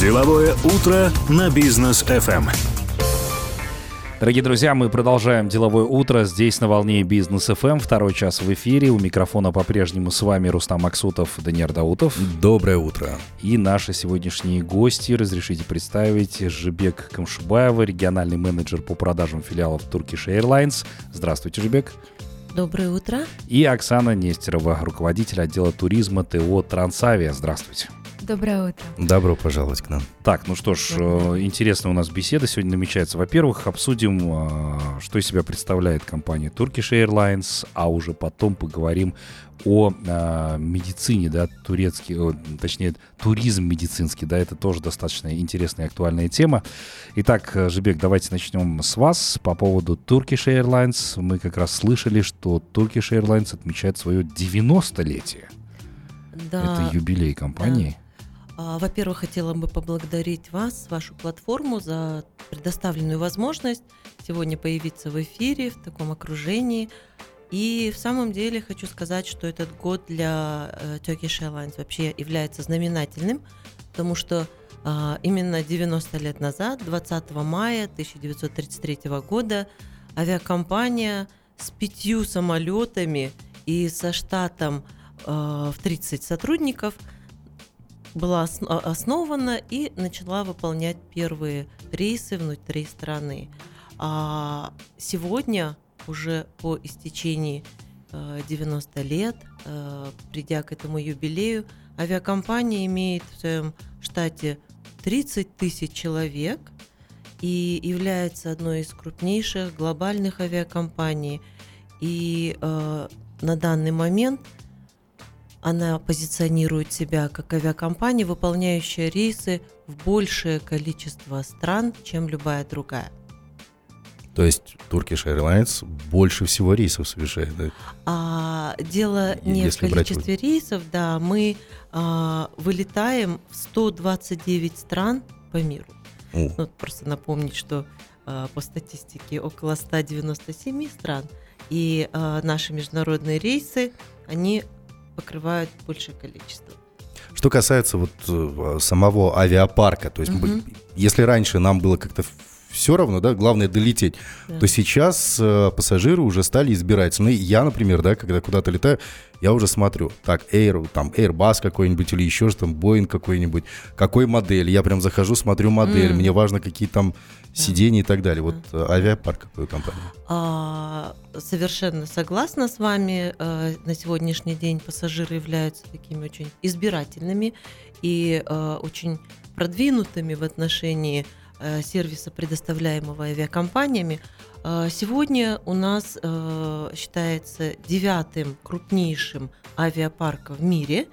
Деловое утро на бизнес FM. Дорогие друзья, мы продолжаем деловое утро здесь на волне Бизнес FM. Второй час в эфире. У микрофона по-прежнему с вами Рустам Максутов, Даниил Даутов. Доброе утро. И наши сегодняшние гости. Разрешите представить Жибек Камшубаева, региональный менеджер по продажам филиалов Turkish Airlines. Здравствуйте, Жибек. Доброе утро. И Оксана Нестерова, руководитель отдела туризма ТО «Трансавиа». Здравствуйте. Доброе утро. Добро пожаловать к нам. Так, ну что ж, э, интересная у нас беседа сегодня намечается. Во-первых, обсудим, э, что из себя представляет компания Turkish Airlines, а уже потом поговорим о э, медицине, да, турецкий, о, точнее, туризм медицинский, да, это тоже достаточно интересная и актуальная тема. Итак, э, Жибек, давайте начнем с вас по поводу Turkish Airlines. Мы как раз слышали, что Turkish Airlines отмечает свое 90-летие. Да. Это юбилей компании. А, Во-первых, хотела бы поблагодарить вас, вашу платформу за предоставленную возможность сегодня появиться в эфире в таком окружении. И в самом деле хочу сказать, что этот год для э, Turkish Airlines вообще является знаменательным, потому что а, именно 90 лет назад, 20 мая 1933 года, авиакомпания с пятью самолетами и со штатом э, в 30 сотрудников была а- основана и начала выполнять первые рейсы внутри страны. А сегодня, уже по истечении э, 90 лет, э, придя к этому юбилею, авиакомпания имеет в своем штате 30 тысяч человек и является одной из крупнейших глобальных авиакомпаний. И э, на данный момент она позиционирует себя как авиакомпания, выполняющая рейсы в большее количество стран, чем любая другая. То есть Turkish Airlines больше всего рейсов совершает, да? А дело не в Если брать количестве рейсов, да, мы а, вылетаем в 129 стран по миру. О, Ну, просто напомнить, что а, по статистике около 197 стран, и а, наши международные рейсы, они покрывают большее количество. Что касается вот э, самого авиапарка, то есть Мгм. если раньше нам было как-то все равно, да, главное долететь, Да. то сейчас э, пассажиры уже стали избирать. Ну, я, например, да, когда куда-то летаю, я уже смотрю, так, Air, там, Airbus какой-нибудь или еще что там, Boeing какой-нибудь, какой модель. Я прям захожу, смотрю модель, М. мне важно, какие там сиденья и так далее. Вот э, авиапарк какой у компании? А, совершенно согласна с вами. Э, На сегодняшний день пассажиры являются такими очень избирательными и э, очень продвинутыми в отношении сервиса, предоставляемого авиакомпаниями. Э, Сегодня у нас э, считается девятым крупнейшим авиапарком в мире.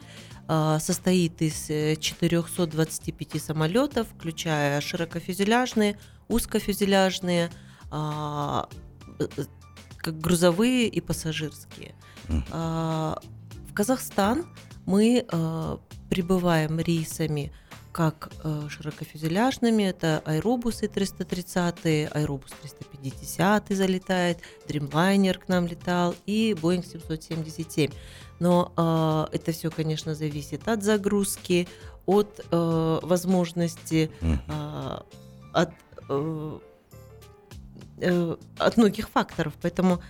Э, Состоит из э, 425 самолетов, включая широкофюзеляжные, узкофюзеляжные, а, э, э, как грузовые и пассажирские. А, В Казахстан мы прибываем рейсами как э, широкофюзеляжными, это аэробусы 330, аэробус 350 залетает, Dreamliner к нам летал и Boeing 777. Но а, это все, конечно, зависит от загрузки, от э, возможности а, от, э, э, от многих факторов. Поэтому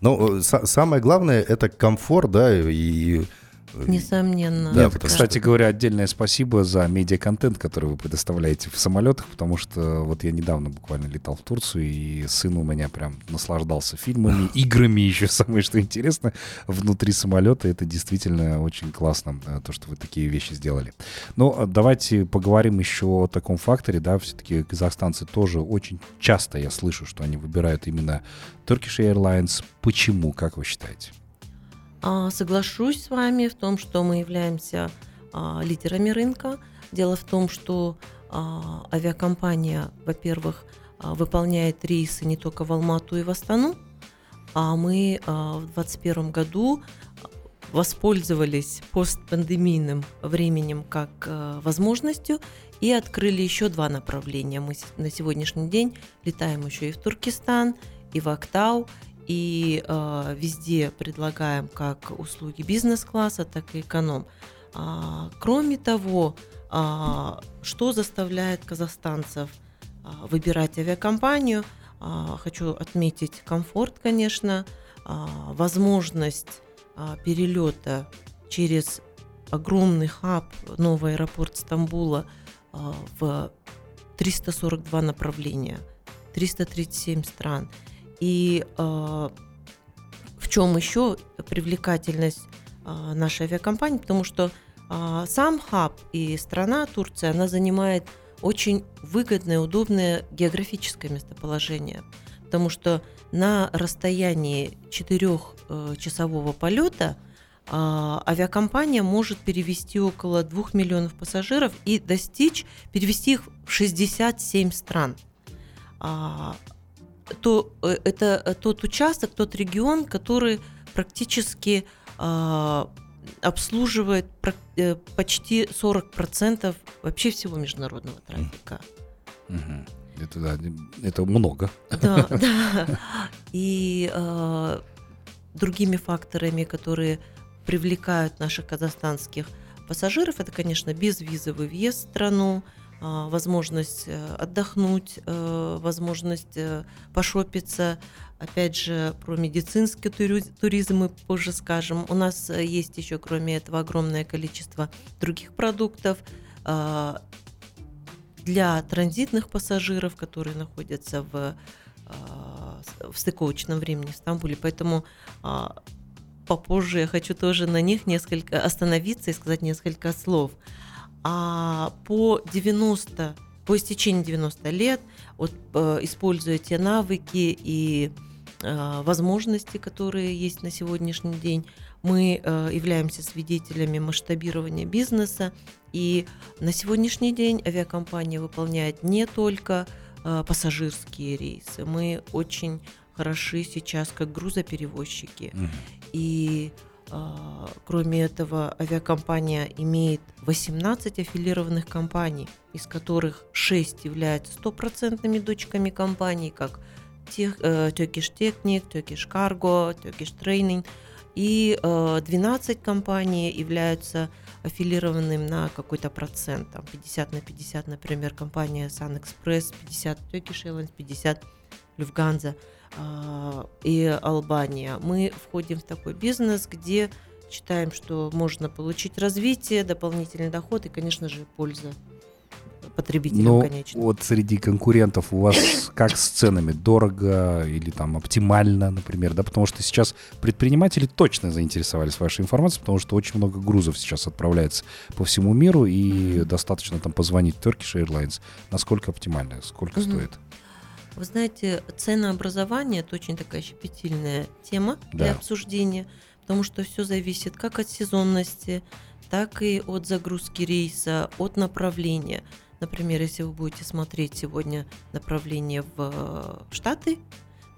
Ну, э, са- самое главное это комфорт, да, и э, Несомненно. Да, Нет, кстати говоря, отдельное спасибо за медиаконтент, который вы предоставляете в самолетах, потому что вот я недавно буквально летал в Турцию, и сын у меня прям наслаждался фильмами, играми еще самое, что интересно, внутри самолета. Это действительно очень классно, э, то, что вы такие вещи сделали. Но э, давайте поговорим еще о таком факторе, да, все-таки казахстанцы тоже очень часто я слышу, что они выбирают именно Turkish Airlines. Почему, как вы считаете? А, Соглашусь с вами в том, что мы являемся а, лидерами рынка. Дело в том, что а, авиакомпания, во-первых, выполняет рейсы не только в Алмату и в Астану, а мы в 2021 году воспользовались постпандемийным временем как возможностью и открыли еще два направления. Мы на сегодняшний день летаем еще и в Туркестан, и в Актау, и э, везде предлагаем как услуги бизнес-класса, так и эконом. А, кроме того, а, что заставляет казахстанцев а, выбирать авиакомпанию? А, хочу отметить комфорт, конечно, возможность перелета через огромный хаб, новый аэропорт Стамбула в 342 направления, 337 стран. И в чем еще привлекательность нашей авиакомпании? Потому что а, сам хаб и страна Турция, она занимает очень выгодное, удобное географическое местоположение, потому что на расстоянии четырехчасового э, полета авиакомпания может перевести около 2 миллионов пассажиров и достичь, перевести их в 67 стран. А, то, э, это тот участок, тот регион, который практически обслуживает э, почти 40% вообще всего международного трафика. Это, да, это много. Да, да. И э, другими факторами, которые привлекают наших казахстанских пассажиров, это, конечно, безвизовый въезд в страну, э, возможность э, отдохнуть, э, возможность э, пошопиться, Опять же, про медицинский туризм мы позже скажем. У нас есть еще, кроме этого, огромное количество других продуктов а, для транзитных пассажиров, которые находятся в, а, в стыковочном времени в Стамбуле. Поэтому а, попозже я хочу тоже на них несколько остановиться и сказать несколько слов. А по 90 по истечении 90 лет, вот, э, используя те навыки и Э, возможности, которые есть на сегодняшний день. Мы э, являемся свидетелями масштабирования бизнеса, и на сегодняшний день авиакомпания выполняет не только пассажирские рейсы, мы очень хороши сейчас как грузоперевозчики. Mm. И Кроме этого, авиакомпания имеет 18 аффилированных компаний, из которых 6 являются стопроцентными дочками компаний, как э, Turkish Technic, Turkish Cargo, Turkish Training. И 12 э, компаний являются аффилированным на какой-то процент, там 50 на 50, например, компания Sun Express, 50 Turkish Airlines, 50 Lufthansa и Албания. Мы входим в такой бизнес, где считаем, что можно получить развитие, дополнительный доход и, конечно же, польза потребителям Но конечно. вот среди конкурентов у вас как с ценами? Дорого или там оптимально, например, да? Потому что сейчас предприниматели точно заинтересовались вашей информацией, потому что очень много грузов сейчас отправляется по всему миру, и достаточно там позвонить Turkish Airlines. Насколько оптимально? Сколько mm-hmm. стоит? Вы знаете, ценообразование – это очень такая щепетильная тема да. для обсуждения, потому что все зависит как от сезонности, так и от загрузки рейса, от направления. Например, если вы будете смотреть сегодня направление в э, Штаты,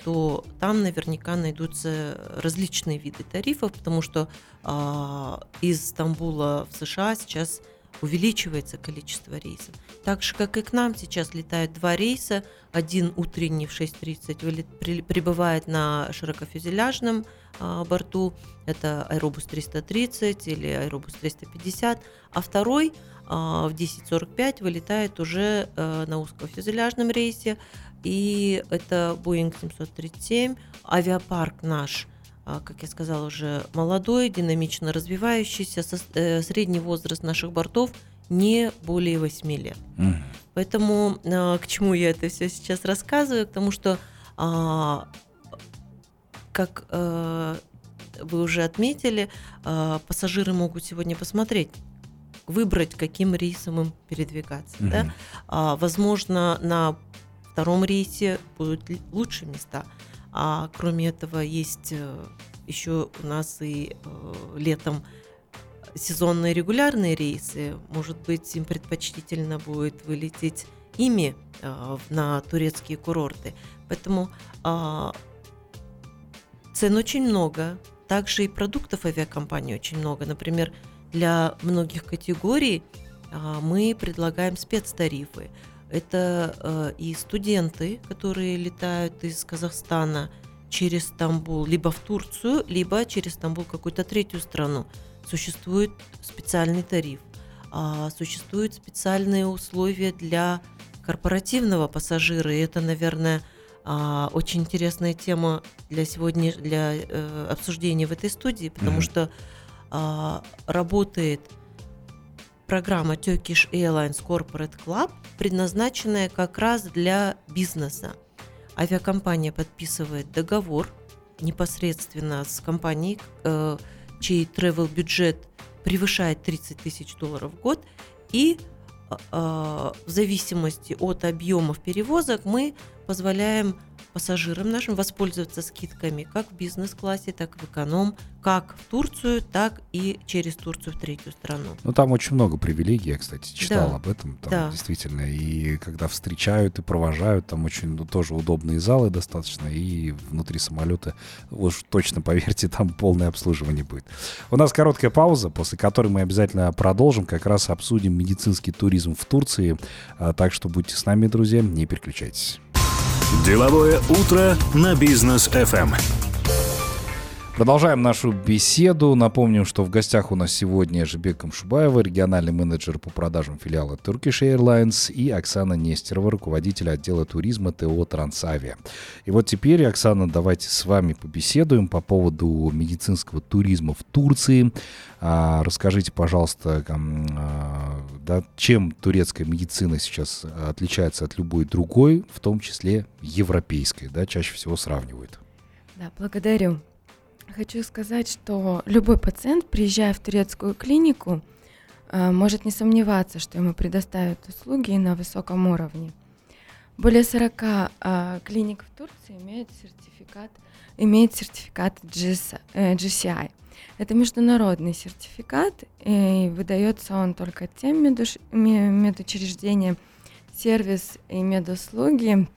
то там наверняка найдутся различные виды тарифов, потому что э, из Стамбула в США сейчас увеличивается количество рейсов. Так же, как и к нам сейчас летают два рейса. Один утренний в 6.30 прибывает на широкофюзеляжном э, борту, это Aerobus 330 или Aerobus 350, а второй – а, в 10.45 вылетает уже э, на узкофюзеляжном рейсе, и это Boeing 737, авиапарк наш, а, как я сказала, уже молодой, динамично развивающийся, э, средний возраст наших бортов не более 8 лет. Mm. Поэтому а, к чему я это все сейчас рассказываю? К тому, что как э, вы уже отметили, пассажиры могут сегодня посмотреть выбрать, каким рейсом им передвигаться. Угу. Да? А, возможно, на втором рейсе будут лучшие места. А кроме этого, есть э, еще у нас и э, летом сезонные регулярные рейсы. Может быть, им предпочтительно будет вылететь ими э, на турецкие курорты. Поэтому э, цен очень много. Также и продуктов авиакомпании очень много. Например, для многих категорий а, мы предлагаем спецтарифы. Это а, и студенты, которые летают из Казахстана через Стамбул, либо в Турцию, либо через Стамбул какую-то третью страну. Существует специальный тариф. а, существуют специальные условия для корпоративного пассажира. И это, наверное, а, очень интересная тема для сегодня для э, обсуждения в этой студии, потому mm-hmm. что а, работает программа Turkish Airlines Corporate Club, предназначенная как раз для бизнеса. Авиакомпания подписывает договор непосредственно с компанией, э, чей travel бюджет превышает 30 тысяч долларов в год, и э, в зависимости от объемов перевозок мы позволяем пассажирам нашим воспользоваться скидками как в бизнес-классе, так и в эконом, как в Турцию, так и через Турцию в третью страну. Ну, там очень много привилегий, я, кстати, читал да. об этом. Там да. действительно, и когда встречают и провожают, там очень ну, тоже удобные залы достаточно, и внутри самолета, уж точно, поверьте, там полное обслуживание будет. У нас короткая пауза, после которой мы обязательно продолжим, как раз обсудим медицинский туризм в Турции. А, так что будьте с нами, друзья, не переключайтесь. Деловое утро на бизнес FM. Продолжаем нашу беседу. Напомним, что в гостях у нас сегодня Жибек Камшубаева, региональный менеджер по продажам филиала Turkish Airlines, и Оксана Нестерова, руководитель отдела туризма ТО «Трансавиа». И вот теперь, Оксана, давайте с вами побеседуем по поводу медицинского туризма в Турции. А, расскажите, пожалуйста, а, да, чем турецкая медицина сейчас отличается от любой другой, в том числе европейской, да, чаще всего сравнивают. Да, благодарю. Хочу сказать, что любой пациент, приезжая в турецкую клинику, а, может не сомневаться, что ему предоставят услуги на высоком уровне. Более 40 клиник в Турции имеют сертификат, имеет сертификат GCI – это международный сертификат, и выдается он только тем медучреждениям, сервис и медуслуги,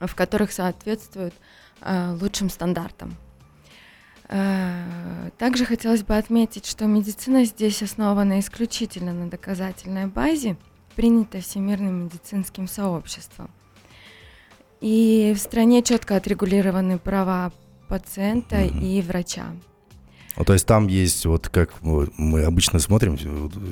в которых соответствуют э, лучшим стандартам. Э, также хотелось бы отметить, что медицина здесь основана исключительно на доказательной базе, принятой Всемирным медицинским сообществом. И в стране четко отрегулированы права пациента mm-hmm. и врача. Ну, то есть там есть, вот как мы обычно смотрим,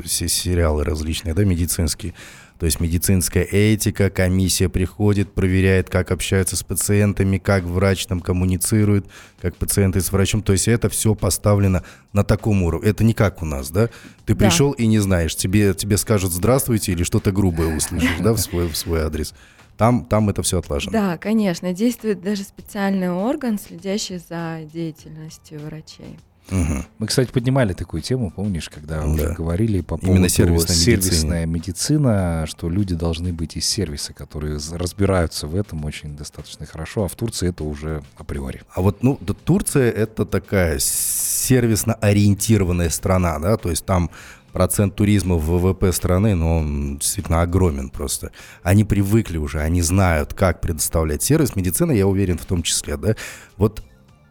все сериалы различные, да, медицинские. То есть медицинская этика, комиссия приходит, проверяет, как общаются с пациентами, как врач там коммуницирует, как пациенты с врачом. То есть это все поставлено на таком уровне. Это не как у нас, да? Ты да. пришел и не знаешь, тебе, тебе скажут здравствуйте или что-то грубое услышишь, да, в свой, в свой адрес. Там, там это все отлажено. Да, конечно. Действует даже специальный орган, следящий за деятельностью врачей. Угу. Мы, кстати, поднимали такую тему, помнишь, когда да. уже говорили по поводу Именно сервисная, сервисная медицина, что люди должны быть из сервиса, которые разбираются в этом очень достаточно хорошо, а в Турции это уже априори. А вот, ну, да, Турция это такая сервисно ориентированная страна, да, то есть там процент туризма в ВВП страны, ну, он действительно огромен просто. Они привыкли уже, они знают, как предоставлять сервис. Медицина, я уверен, в том числе, да. Вот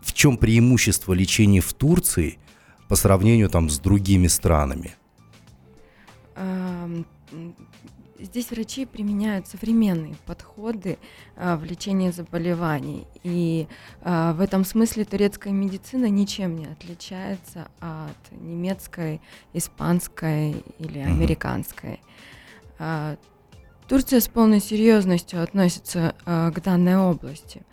в чем преимущество лечения в Турции по сравнению там с другими странами? Здесь врачи применяют современные подходы а, в лечении заболеваний. И а, в этом смысле турецкая медицина ничем не отличается от немецкой, испанской или американской. А, Турция с полной серьезностью относится к данной области.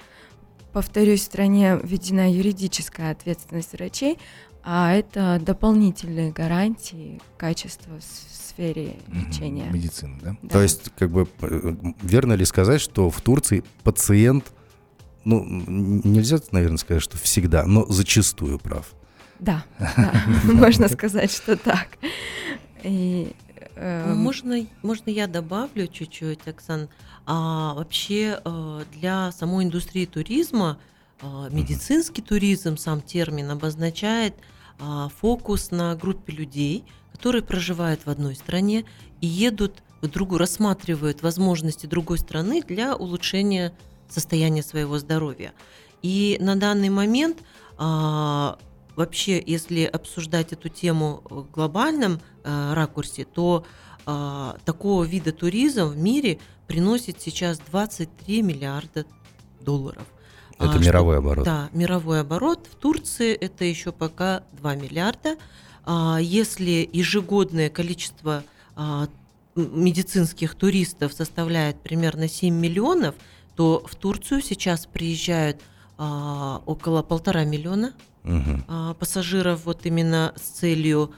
Повторюсь, в стране введена юридическая ответственность врачей, а это дополнительные гарантии качества в сфере лечения. Медицины, да? да? То есть, как бы, э, верно ли сказать, что в Турции пациент, ну, нельзя, наверное, сказать, что всегда, но зачастую прав? Да, можно сказать, что так. И. Можно, можно я добавлю чуть-чуть, Оксан? А вообще э, для самой индустрии туризма э, медицинский туризм, сам термин, обозначает а, фокус на группе людей, которые проживают в одной стране и едут в другую, рассматривают возможности другой страны для улучшения состояния своего здоровья. И на данный момент а, вообще, если обсуждать эту тему в глобальном э, ракурсе, то э, такого вида туризм в мире приносит сейчас 23 миллиарда долларов. Это а, мировой что, оборот. Да, мировой оборот. В Турции это еще пока 2 миллиарда. а, если ежегодное количество а, медицинских туристов составляет примерно 7 миллионов, то в Турцию сейчас приезжают а, около полтора миллиона угу. пассажиров вот именно с целью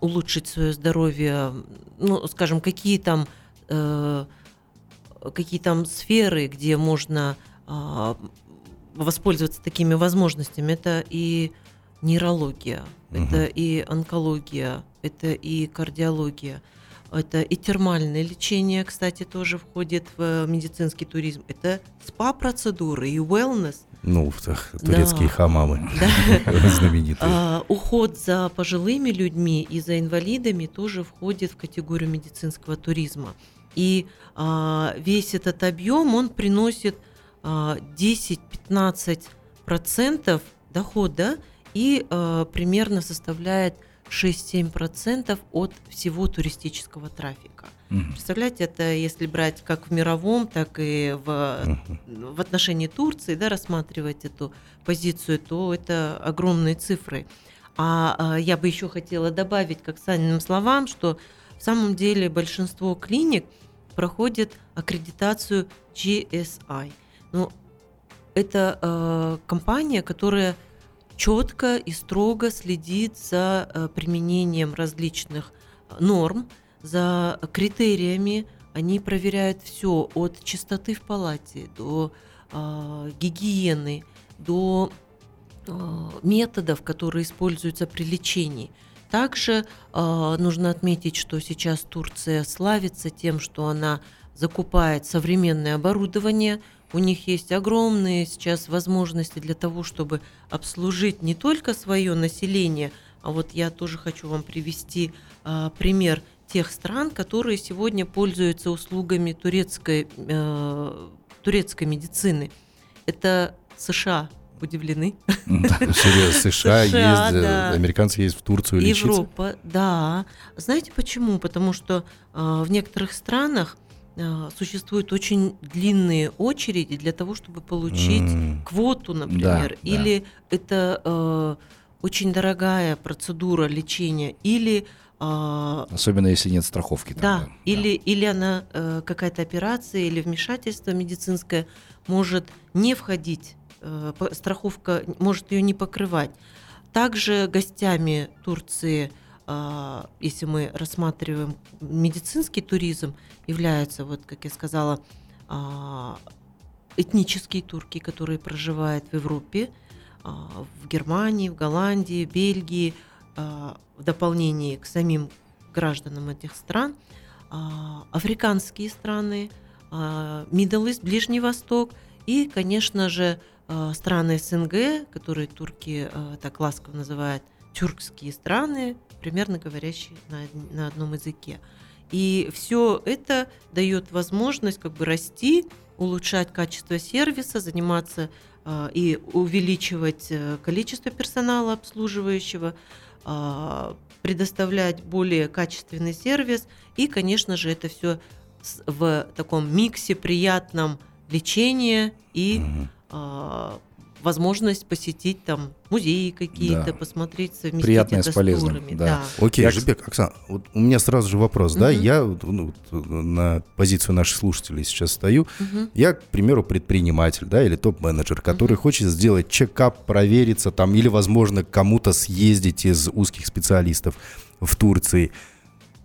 улучшить свое здоровье, ну, скажем, какие там э, какие там сферы, где можно воспользоваться такими возможностями. Это и нейрология, угу. это и онкология, это и кардиология, это и термальное лечение, кстати, тоже входит в медицинский туризм. Это спа-процедуры и wellness. Ну, турецкие да. хамамы да. знаменитые. А, уход за пожилыми людьми и за инвалидами тоже входит в категорию медицинского туризма. И а, весь этот объем, он приносит а, 10-15% дохода и э, примерно составляет 6-7% от всего туристического трафика. Угу. Представляете, это если брать как в мировом, так и в, угу. в отношении Турции, да, рассматривать эту позицию, то это огромные цифры. А, а я бы еще хотела добавить к Оксаниным словам, что в самом деле большинство клиник проходит аккредитацию GSI. Ну, это э, компания, которая четко и строго следит за э, применением различных э, норм, за критериями. Они проверяют все от чистоты в палате до э, гигиены, до э, методов, которые используются при лечении. Также э, нужно отметить, что сейчас Турция славится тем, что она закупает современное оборудование – у них есть огромные сейчас возможности для того, чтобы обслужить не только свое население, а вот я тоже хочу вам привести а, пример тех стран, которые сегодня пользуются услугами турецкой, э, турецкой медицины. Это США, удивлены. Серьезно, США, ездят, американцы ездят в Турцию лечиться? Европа, да. Знаете почему? Потому что э, в некоторых странах а, существуют очень длинные очереди для того, чтобы получить mm. квоту, например, да, или да. это э, очень дорогая процедура лечения, или э, особенно если нет страховки. Да, тогда. или да. или она э, какая-то операция или вмешательство медицинское может не входить, э, страховка может ее не покрывать. Также гостями Турции а, если мы рассматриваем медицинский туризм, являются, вот как я сказала, а, этнические турки, которые проживают в Европе, а, в Германии, в Голландии, Бельгии, в дополнение к самим гражданам этих стран, африканские страны, Middle East, Ближний Восток и, конечно же, страны СНГ, которые турки так ласково называют тюркские страны, примерно говорящие на, на одном языке. И все это дает возможность как бы расти, улучшать качество сервиса, заниматься э, и увеличивать э, количество персонала обслуживающего, э, предоставлять более качественный сервис. И, конечно же, это все в таком миксе приятном лечения и э, возможность посетить там музеи какие-то, да. посмотреть, совместить Приятное это с полезным. Турами. Да. Да. Окей, Я... Жибек, Оксана, вот у меня сразу же вопрос, угу. да, я ну, на позицию наших слушателей сейчас стою, угу. я, к примеру, предприниматель, да, или топ-менеджер, который угу. хочет сделать чекап, провериться там, или, возможно, кому-то съездить из узких специалистов в Турции.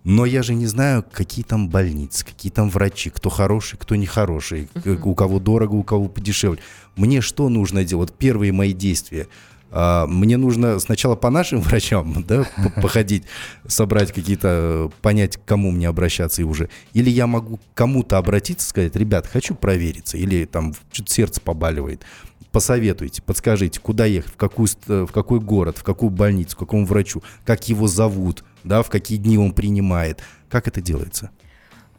Но я же не знаю, какие там больницы, какие там врачи, кто хороший, кто нехороший, uh-huh. у кого дорого, у кого подешевле. Мне что нужно делать? Первые мои действия. А, мне нужно сначала по нашим врачам, да, походить, собрать какие-то, понять, к кому мне обращаться и уже. Или я могу кому-то обратиться, сказать, ребят, хочу провериться, или там что-то сердце побаливает. Посоветуйте, подскажите, куда ехать, в, какую, в какой город, в какую больницу, к какому врачу, как его зовут, да, в какие дни он принимает. Как это делается?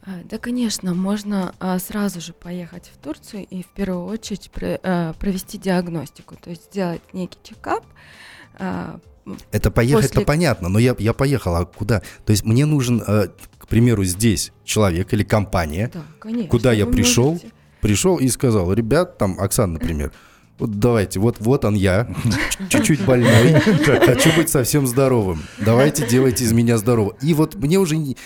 А, да, конечно, можно а, сразу же поехать в Турцию и в первую очередь а, провести диагностику, то есть сделать некий чекап. Это поехать-то после... понятно, но я, я поехал, а куда? То есть мне нужен, к примеру, здесь человек или компания, да, конечно, куда я пришел, можете... пришел и сказал, ребят, там, Оксана, например, Вот давайте, вот, вот он я, чуть-чуть больной, хочу быть совсем здоровым. Давайте делайте из меня здорового. И вот мне уже не-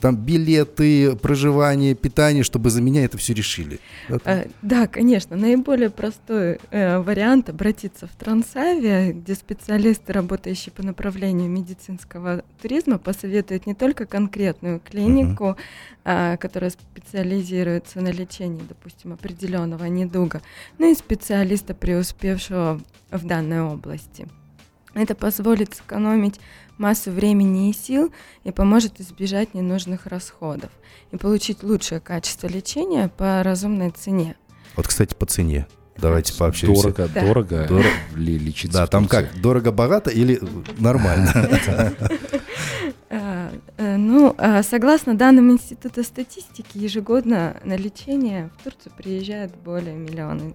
там билеты, проживание, питание, чтобы за меня это все решили. Э, Да, конечно. Наиболее простой э, вариант обратиться в Трансавиа, где специалисты, работающие по направлению медицинского туризма, посоветуют не только конкретную клинику, а, которая специализируется на лечении, допустим, определенного недуга, но и специалиста, преуспевшего в данной области. Это позволит сэкономить массу времени и сил и поможет избежать ненужных расходов и получить лучшее качество лечения по разумной цене. Вот, кстати, по цене. Давайте пообщаемся. Дорого, Да. дорого, Дорого. ли лечиться Да, там как, дорого-богато или нормально? Э, Ну, а, согласно данным Института статистики, ежегодно на лечение в Турцию приезжает более миллиона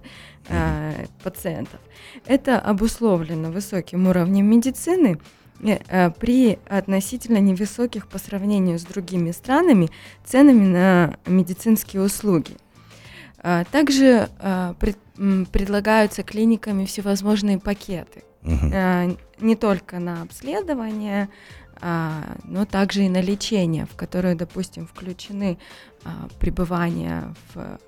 а, пациентов. Это обусловлено высоким уровнем медицины э, а, при относительно невысоких по сравнению с другими странами ценами на медицинские услуги. Также предлагаются клиниками всевозможные пакеты. Э, не только на обследование, но также и на лечение, в которое, допустим, включены а, пребывание в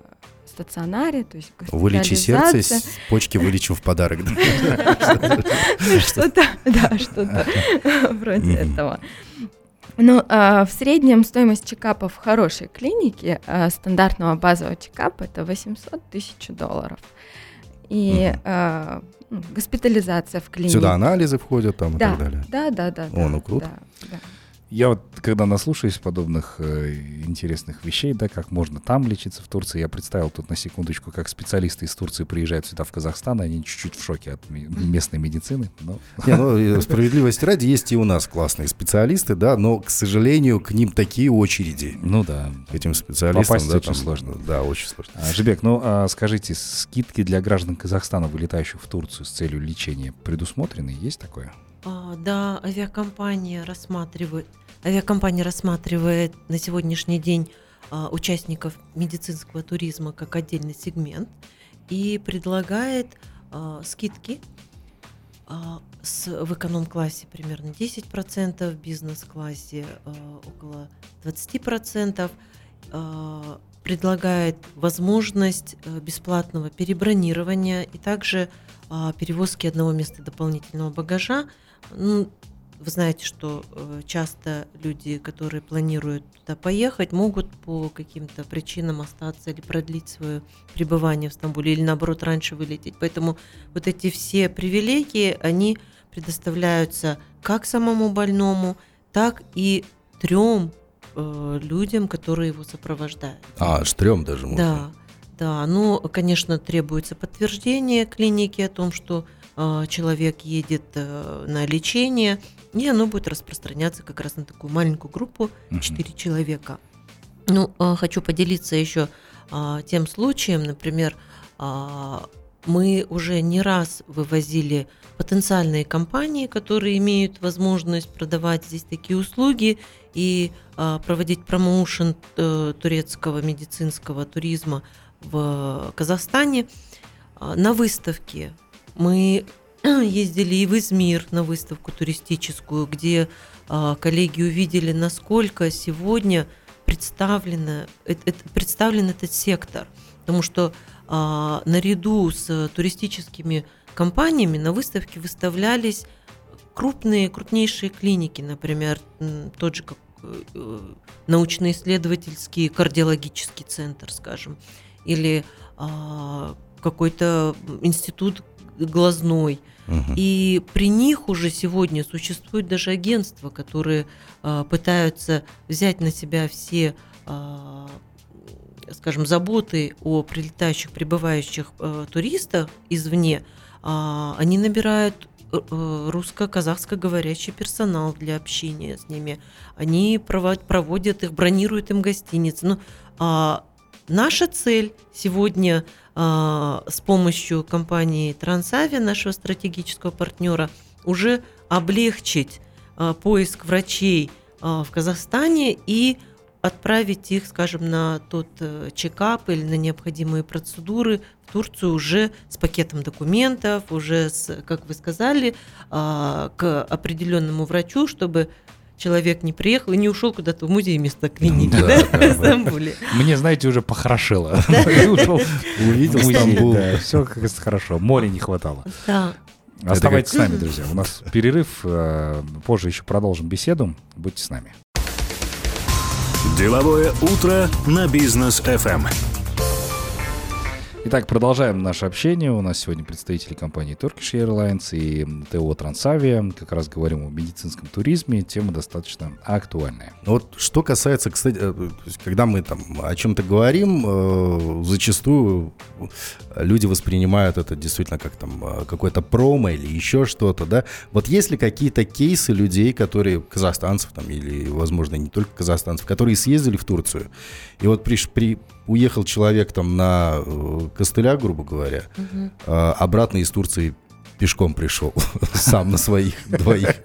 стационаре, то есть Вылечи сердце, с почки вылечим в подарок. Ну, Что-то, да, что-то вроде этого. Ну, а, в среднем стоимость чекапа в хорошей клинике, а, стандартного базового чекапа, это 800 тысяч долларов. И а, ну, госпитализация в клинике. Сюда анализы входят там и да, так далее. да, да, да. О, да, ну круто. да, да. Я вот, когда наслушаюсь подобных э, интересных вещей, да, как можно там лечиться в Турции, я представил тут на секундочку, как специалисты из Турции приезжают сюда, в Казахстан, и они чуть-чуть в шоке от местной медицины. Но Не, ну, справедливости ради, есть и у нас классные специалисты, да, но, к сожалению, к ним такие очереди. Ну да. К этим специалистам. Попасть да, очень там, сложно. Да, очень сложно. А, Жибек, ну а скажите, скидки для граждан Казахстана, вылетающих в Турцию с целью лечения, предусмотрены? Есть такое? А, Да, авиакомпания рассматривает, авиакомпания рассматривает на сегодняшний день а, участников медицинского туризма как отдельный сегмент и предлагает а, скидки с, в эконом-классе примерно 10%, в бизнес-классе около 20%. а, предлагает возможность бесплатного перебронирования и также перевозки одного места дополнительного багажа. Ну, вы знаете, что э, часто люди, которые планируют туда поехать, могут по каким-то причинам остаться или продлить свое пребывание в Стамбуле, или наоборот раньше вылететь. Поэтому вот эти все привилегии, они предоставляются как самому больному, так и трем э, людям, которые его сопровождают. А, штрем даже можно. Да, да. Ну, конечно, требуется подтверждение клиники о том, что человек едет э, на лечение, и оно будет распространяться как раз на такую маленькую группу Мгм. 4 человека. Ну, э, хочу поделиться еще а, тем случаем, например, а, мы уже не раз вывозили потенциальные компании, которые имеют возможность продавать здесь такие услуги и а, проводить промоушен э, турецкого медицинского туризма в Казахстане. А, На выставке мы ездили и в Измир на выставку туристическую, где а, коллеги увидели, насколько сегодня представлено, э- э- представлен этот сектор. Потому что а, наряду с туристическими компаниями на выставке выставлялись крупные, крупнейшие клиники, например, тот же как э, научно-исследовательский кардиологический центр, скажем, или а, какой-то институт глазной. Мгм. И при них уже сегодня существуют даже агентства, которые а, пытаются взять на себя все, а, скажем, заботы о прилетающих, прибывающих э, туристах извне. А, они набирают э, э, русско-казахско говорящий персонал для общения с ними. Они провод- проводят их, бронируют им гостиницы. Ну, а, наша цель сегодня а, с помощью компании Трансавиа, нашего стратегического партнера, уже облегчить а, поиск врачей а, в Казахстане и отправить их, скажем, на тот э, чекап или на необходимые процедуры в Турцию уже с пакетом документов, уже с, как вы сказали, к определенному врачу, чтобы человек не приехал и не ушел куда-то в музей вместо клиники, Да, да, да, в. Стамбуле. Мне, знаете, уже ушел Увидел Стамбул. Все как хорошо. Моря не хватало. Да. Оставайтесь с нами, друзья. У нас перерыв. э, Позже еще продолжим беседу. Будьте с нами. Деловое утро на бизнес FM. Итак, продолжаем наше общение. У нас сегодня представители компании Turkish Airlines и ТО Трансавиа. Как раз говорим о медицинском туризме. Тема достаточно актуальная. Ну Вот что касается, кстати, э, когда мы там о чем-то говорим, э, зачастую люди воспринимают это действительно как там э, какое-то промо или еще что-то, да. Вот есть ли какие-то кейсы людей, которые, казахстанцев там, или, возможно, не только казахстанцев, которые съездили в Турцию, и вот приш- при, уехал человек там на э, костыля, грубо говоря, э, обратно из Турции пешком пришел, сам на своих двоих.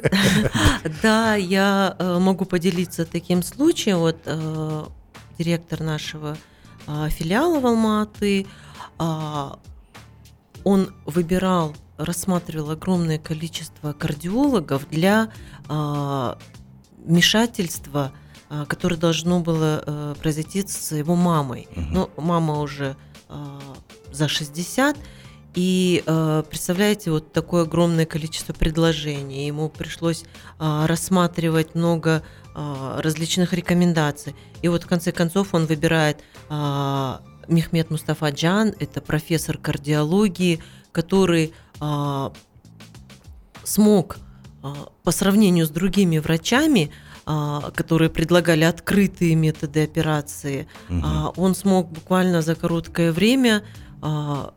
Да, я э, могу поделиться таким случаем. Вот э, директор нашего э, филиала в Алматы, а, он выбирал, рассматривал огромное количество кардиологов для а, вмешательства, а, которое должно было э, произойти с его мамой. Мгм. Но мама уже а, за 60, и э, представляете, вот такое огромное количество предложений. Ему пришлось а, рассматривать много а, различных рекомендаций. И вот в конце концов он выбирает а, Мехмед Мустафа Джан, это профессор кардиологии, который а, смог а, по сравнению с другими врачами, а, которые предлагали открытые методы операции, а, он смог буквально за короткое время а,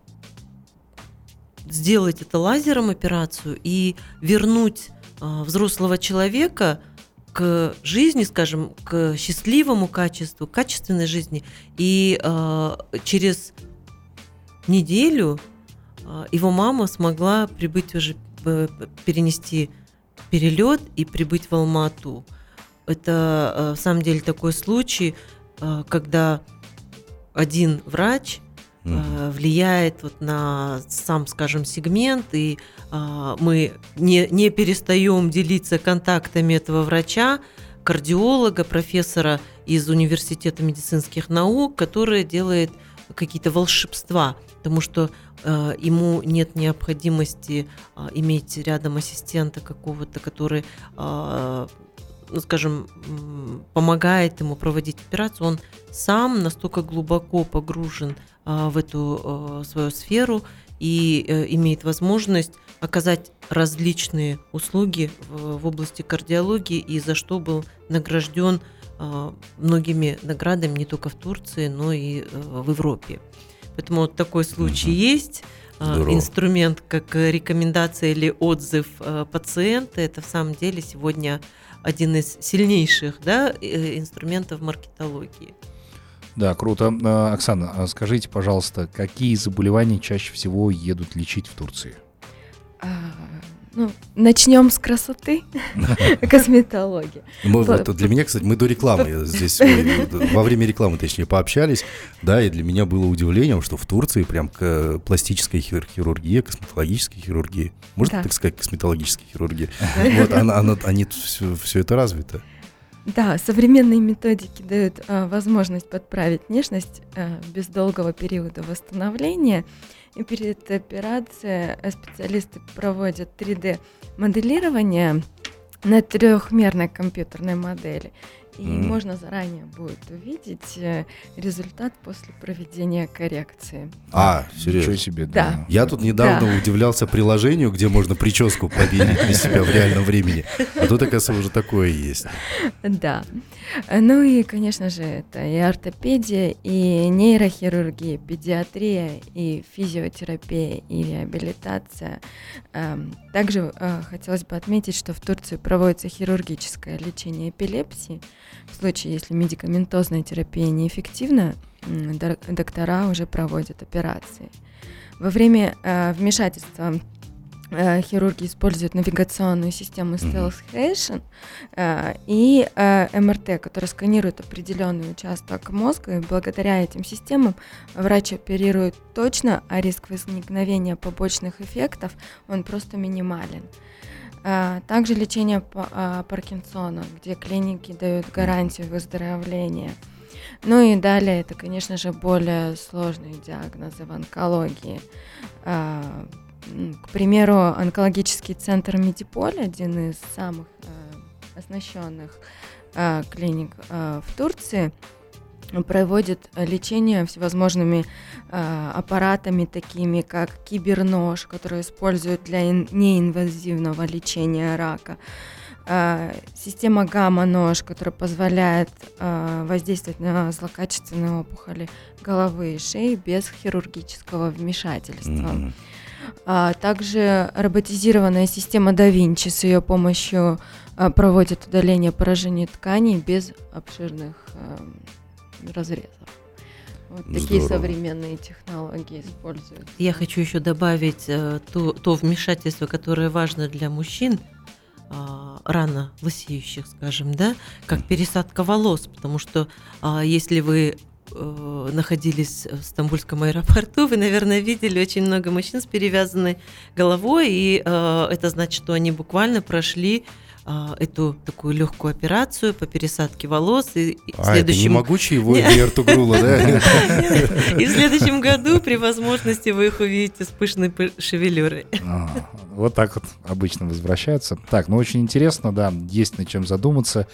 сделать это лазером операцию и вернуть а, взрослого человека к жизни, скажем, к счастливому качеству, качественной жизни. И а, через неделю а, его мама смогла прибыть уже, э, перенести перелет и прибыть в Алмату. Это э, в самом деле такой случай, э, когда один врач э, влияет вот на сам, скажем, сегмент, и мы не, не перестаем делиться контактами этого врача, кардиолога, профессора из Университета медицинских наук, который делает какие-то волшебства, потому что э, ему нет необходимости а, иметь рядом ассистента какого-то, который, а, ну, скажем, помогает ему проводить операцию. Он сам настолько глубоко погружен а, в эту а, свою сферу и э, имеет возможность оказать различные услуги в, в области кардиологии и за что был награжден а, многими наградами не только в Турции, но и э, в Европе. Поэтому вот такой случай Мгм. есть. А, Здорово. Инструмент как рекомендация или отзыв э, пациента это в самом деле сегодня один из сильнейших да, э, инструментов маркетологии. Да, круто. А, Оксана, а скажите, пожалуйста, какие заболевания чаще всего едут лечить в Турции? Ну, начнем с красоты, косметологии. Мы, вот, для меня, кстати, мы до рекламы здесь, э, во время рекламы, точнее, пообщались, да, и для меня было удивлением, что в Турции прям к- пластическая хир- хирургия, косметологическая хирургия, можно Да. так сказать, косметологическая хирургия, вот, она, она- они все, это развито. Да, современные методики дают а, возможность подправить внешность а, без долгого периода восстановления. Перед операцией специалисты проводят 3D-моделирование на трехмерной компьютерной модели. И Мгм. можно заранее будет увидеть э, результат после проведения коррекции. А, Ничего серьезно? себе, Да. да. Я тут недавно удивлялся приложению, где можно прическу победить на себя в реальном времени. А тут, оказывается, уже такое есть. Да. Ну и, конечно же, это и ортопедия, и нейрохирургия, педиатрия, и физиотерапия, и реабилитация. Эм, Также э, хотелось бы отметить, что в Турции проводится хирургическое лечение эпилепсии. В случае, если медикаментозная терапия неэффективна, доктора уже проводят операции. Во время э, вмешательства э, хирурги используют навигационную систему Stealth Hation э, и э, МРТ, который сканирует определенный участок мозга, и благодаря этим системам врач оперирует точно, а риск возникновения побочных эффектов, он просто минимален. Э, Также лечение а, Паркинсона, где клиники дают гарантию выздоровления. Ну и далее это, конечно же, более сложные диагнозы в онкологии. А, К примеру, онкологический центр Медиполь, один из самых оснащенных клиник в Турции, проводит лечение всевозможными э, аппаратами, такими как кибернож, который используют для ин- неинвазивного лечения рака, э, система гамма-нож, которая позволяет э, воздействовать на злокачественные опухоли головы и шеи без хирургического вмешательства. Мгм. А также роботизированная система Da Vinci с ее помощью проводит удаление поражений тканей без обширных разрезов. Вот такие Здорово. современные технологии используют. Я хочу еще добавить э, то, то вмешательство, которое важно для мужчин, а, рано лысеющих, скажем, да, как пересадка волос, потому что а, если вы э, находились в Стамбульском аэропорту, вы, наверное, видели очень много мужчин с перевязанной головой, и э, это значит, что они буквально прошли а, эту такую легкую операцию по пересадке волос, и, и А, это не следующем могучий вой Эртугрула, да? и в следующем году при возможности вы их увидите с пышной пы- шевелюрой. Вот так вот обычно возвращаются. Так, ну очень интересно, да, есть над чем задуматься.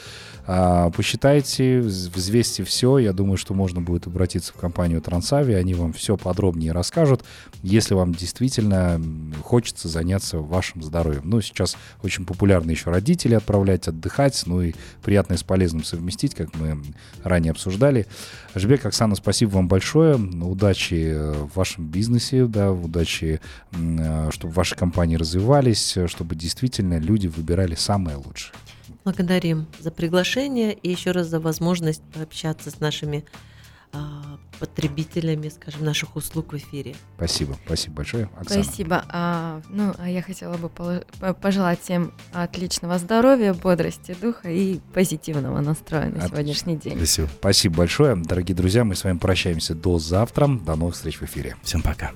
А, Посчитайте, вз- взвесьте все. Я думаю, что можно будет обратиться в компанию Трансави, они вам все подробнее расскажут, если вам действительно хочется заняться вашим здоровьем. Ну, сейчас очень популярно еще родители отправлять отдыхать, ну и приятное с полезным совместить, как мы ранее обсуждали. Жбек, Оксана, спасибо вам большое. Удачи э, в вашем бизнесе, да, удачи, э, чтобы ваши компании развивались, э, чтобы действительно люди выбирали самое лучшее. Благодарим за приглашение и еще раз за возможность пообщаться с нашими а, потребителями, скажем, наших услуг в эфире. Спасибо, спасибо большое, Оксана. Спасибо. А, ну, а я хотела бы пожелать всем отличного здоровья, бодрости духа и позитивного настроя на Отлично. сегодняшний день. Спасибо. Спасибо большое. Дорогие друзья, мы с вами прощаемся до завтра. До новых встреч в эфире. Всем пока.